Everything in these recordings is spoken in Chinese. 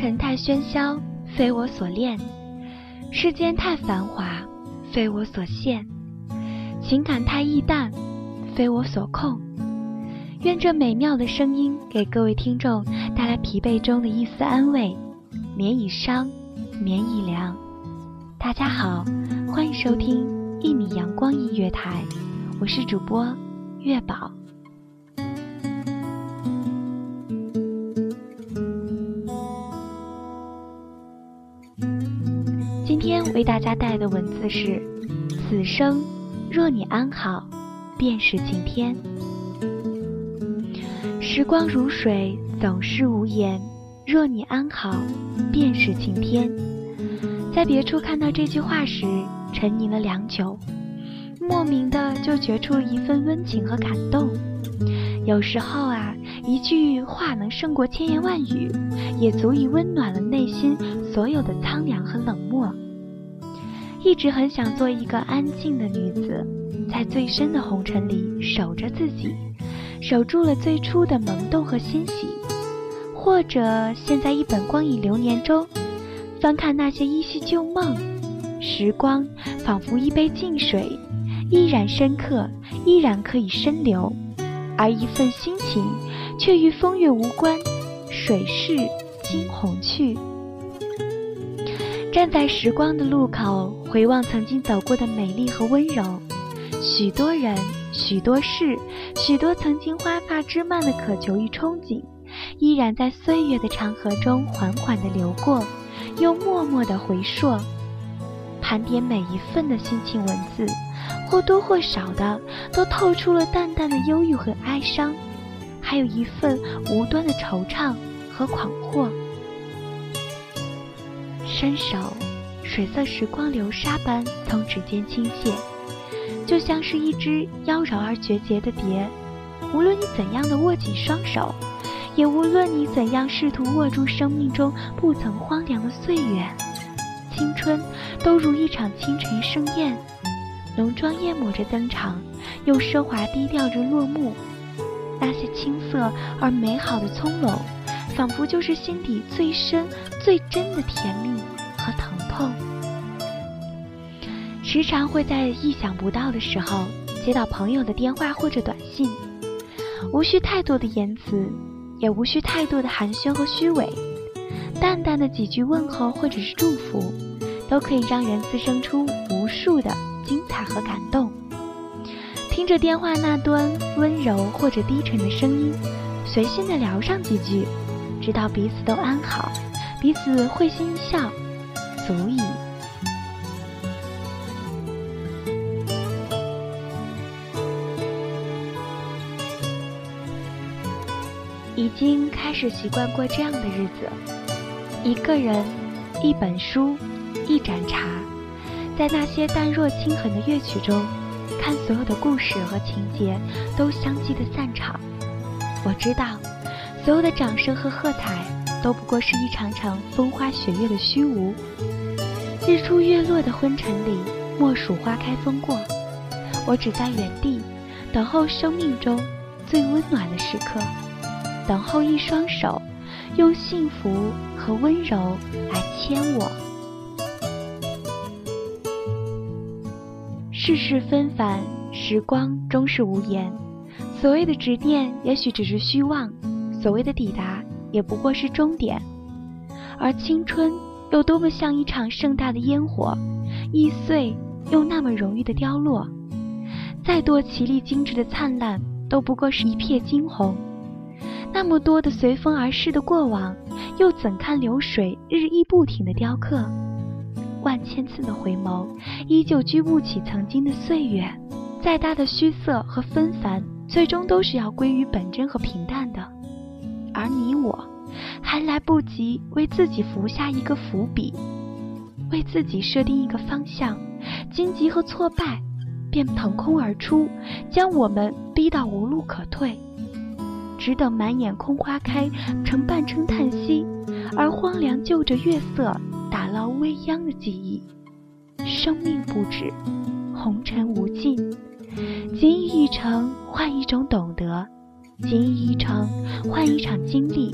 尘太喧嚣，非我所恋；世间太繁华，非我所羡；情感太易淡，非我所控。愿这美妙的声音给各位听众带来疲惫中的一丝安慰，免以伤，免以凉。大家好，欢迎收听一米阳光音乐台，我是主播月宝。今天为大家带的文字是：此生若你安好，便是晴天。时光如水，总是无言。若你安好，便是晴天。在别处看到这句话时，沉吟了良久，莫名的就觉出一份温情和感动。有时候啊，一句话能胜过千言万语，也足以温暖了内心所有的苍凉和冷漠。一直很想做一个安静的女子，在最深的红尘里守着自己。守住了最初的萌动和欣喜，或者现在一本光影流年中，翻看那些依稀旧梦。时光仿佛一杯静水，依然深刻，依然可以深流；而一份心情，却与风月无关。水逝惊鸿去。站在时光的路口，回望曾经走过的美丽和温柔，许多人。许多事，许多曾经花发枝蔓的渴求与憧憬，依然在岁月的长河中缓缓地流过，又默默地回溯。盘点每一份的心情文字，或多或少的都透出了淡淡的忧郁和哀伤，还有一份无端的惆怅和狂惑。伸手，水色时光流沙般从指尖倾泻。就像是一只妖娆而绝洁的蝶，无论你怎样的握紧双手，也无论你怎样试图握住生命中不曾荒凉的岁月，青春都如一场清晨盛宴，浓妆艳抹着登场，又奢华低调着落幕。那些青涩而美好的葱茏，仿佛就是心底最深最真的甜蜜和疼痛。时常会在意想不到的时候接到朋友的电话或者短信，无需太多的言辞，也无需太多的寒暄和虚伪，淡淡的几句问候或者是祝福，都可以让人滋生出无数的精彩和感动。听着电话那端温柔或者低沉的声音，随性的聊上几句，知道彼此都安好，彼此会心一笑，足矣。已经开始习惯过这样的日子：一个人，一本书，一盏茶，在那些淡若轻痕的乐曲中，看所有的故事和情节都相继的散场。我知道，所有的掌声和喝彩都不过是一场场风花雪月的虚无。日出月落的昏沉里，莫数花开风过，我只在原地等候生命中最温暖的时刻。等候一双手，用幸福和温柔来牵我。世事纷繁，时光终是无言，所谓的执念也许只是虚妄，所谓的抵达也不过是终点。而青春又多么像一场盛大的烟火，易碎又那么容易的凋落。再多绮丽精致的灿烂，都不过是一片惊鸿。那么多的随风而逝的过往，又怎看流水日益不停的雕刻？万千次的回眸，依旧居不起曾经的岁月。再大的虚色和纷繁，最终都是要归于本真和平淡的。而你我，还来不及为自己伏下一个伏笔，为自己设定一个方向，荆棘和挫败便腾空而出，将我们逼到无路可退。只等满眼空花开，成半声叹息，而荒凉就着月色。打捞未央的记忆，生命不止，红尘无尽，仅以一程换一种懂得，仅以一程换一场经历，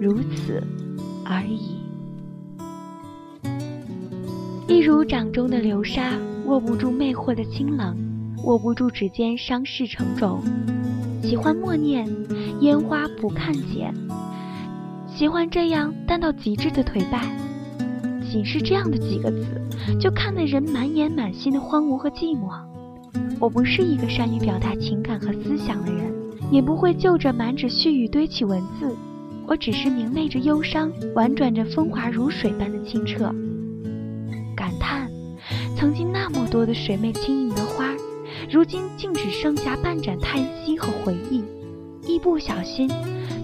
如此而已。一如掌中的流沙，握不住魅惑的清冷，握不住指尖伤势成种。喜欢默念烟花不看见，喜欢这样淡到极致的颓败。仅是这样的几个字，就看得人满眼满心的荒芜和寂寞。我不是一个善于表达情感和思想的人，也不会就着满纸絮语堆起文字。我只是明媚着忧伤，婉转着风华如水般的清澈。感叹，曾经那么多的水媚轻盈的花，如今竟只剩下半盏叹息和回忆。一不小心，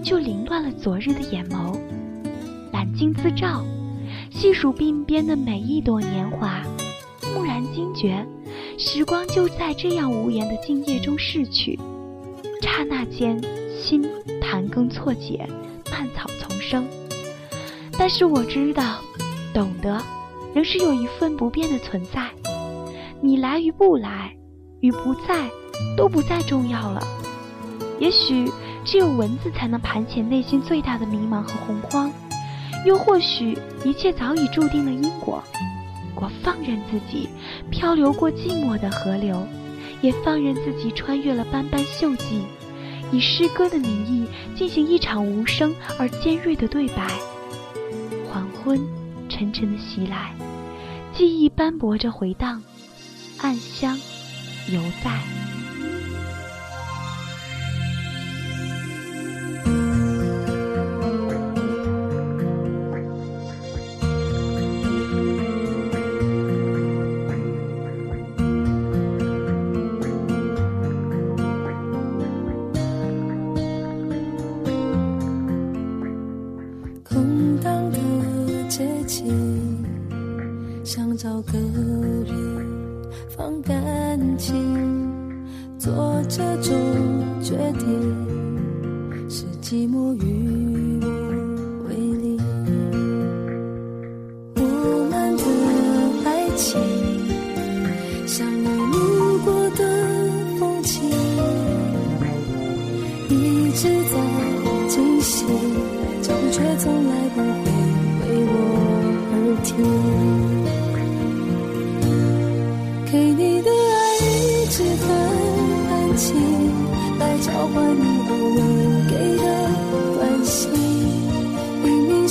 就凌乱了昨日的眼眸。揽镜自照。细数鬓边的每一朵年华，蓦然惊觉，时光就在这样无言的静夜中逝去。刹那间，心盘根错节，蔓草丛生。但是我知道，懂得，仍是有一份不变的存在。你来与不来，与不在，都不再重要了。也许，只有文字才能盘遣内心最大的迷茫和洪荒。又或许一切早已注定了因果，我放任自己漂流过寂寞的河流，也放任自己穿越了斑斑锈迹，以诗歌的名义进行一场无声而尖锐的对白。黄昏沉沉的袭来，记忆斑驳着回荡，暗香犹在。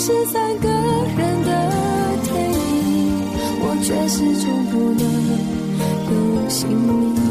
是三个人的电影我却始终不能有姓名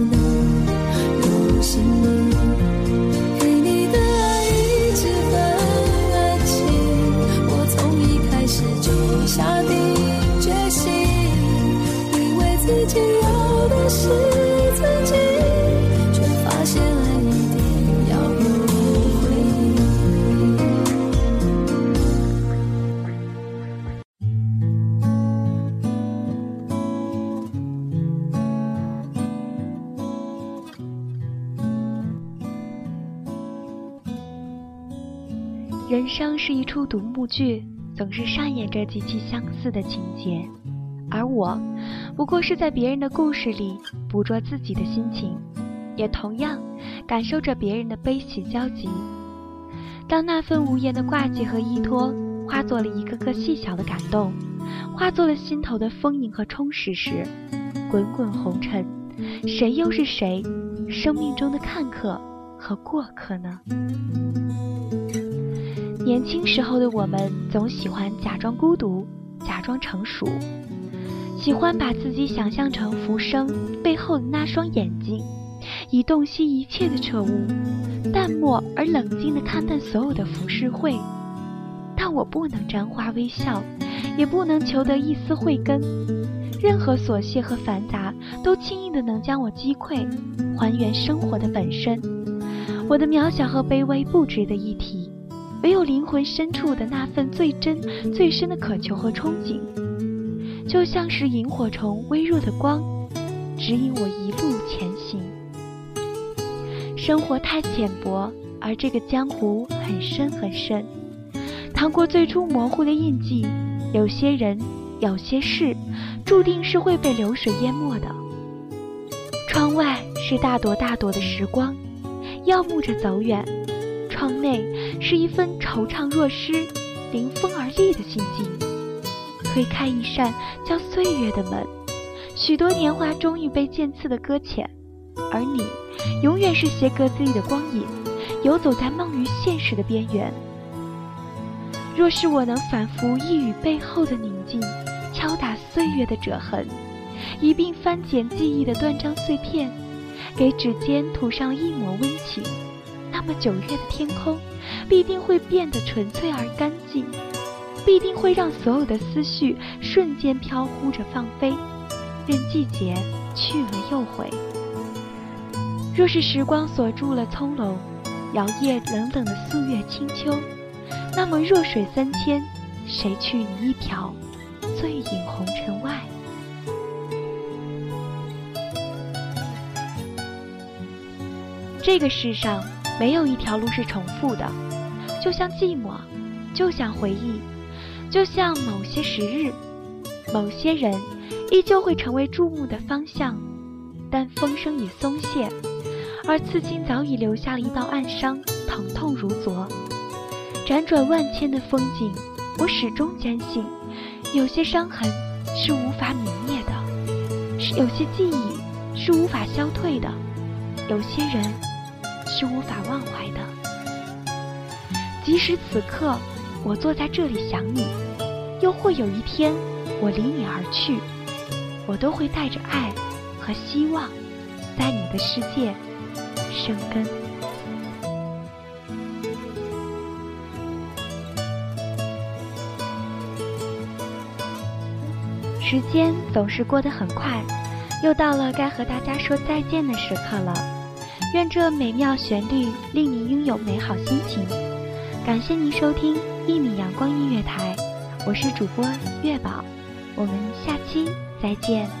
人生是一出独幕剧，总是上演着极其相似的情节，而我，不过是在别人的故事里捕捉自己的心情，也同样感受着别人的悲喜交集。当那份无言的挂记和依托化作了一个个细小的感动，化作了心头的丰盈和充实时，滚滚红尘，谁又是谁生命中的看客和过客呢？年轻时候的我们总喜欢假装孤独，假装成熟，喜欢把自己想象成浮生背后的那双眼睛，以洞悉一切的彻悟，淡漠而冷静地看淡所有的浮世绘。但我不能沾花微笑，也不能求得一丝慧根，任何琐屑和繁杂都轻易的能将我击溃，还原生活的本身。我的渺小和卑微不值得一提。唯有灵魂深处的那份最真、最深的渴求和憧憬，就像是萤火虫微弱的光，指引我一路前行。生活太浅薄，而这个江湖很深很深。趟过最初模糊的印记，有些人、有些事，注定是会被流水淹没的。窗外是大朵大朵的时光，耀目着走远。窗内是一份惆怅若失、临风而立的心境。推开一扇叫岁月的门，许多年华终于被渐次的搁浅，而你，永远是斜格子里的光影，游走在梦与现实的边缘。若是我能反复一语背后的宁静，敲打岁月的折痕，一并翻捡记忆的断章碎片，给指尖涂上一抹温情。那么九月的天空，必定会变得纯粹而干净，必定会让所有的思绪瞬间飘忽着放飞，任季节去了又回。若是时光锁住了葱茏，摇曳冷冷的素月清秋，那么弱水三千，谁去你一瓢，醉饮红尘外？这个世上。没有一条路是重复的，就像寂寞，就像回忆，就像某些时日，某些人，依旧会成为注目的方向。但风声已松懈，而刺青早已留下了一道暗伤，疼痛如昨。辗转万千的风景，我始终坚信，有些伤痕是无法泯灭的，是有些记忆是无法消退的，有些人。是无法忘怀的。即使此刻我坐在这里想你，又或有一天我离你而去，我都会带着爱和希望，在你的世界生根。时间总是过得很快，又到了该和大家说再见的时刻了。愿这美妙旋律令你拥有美好心情。感谢您收听一米阳光音乐台，我是主播月宝，我们下期再见。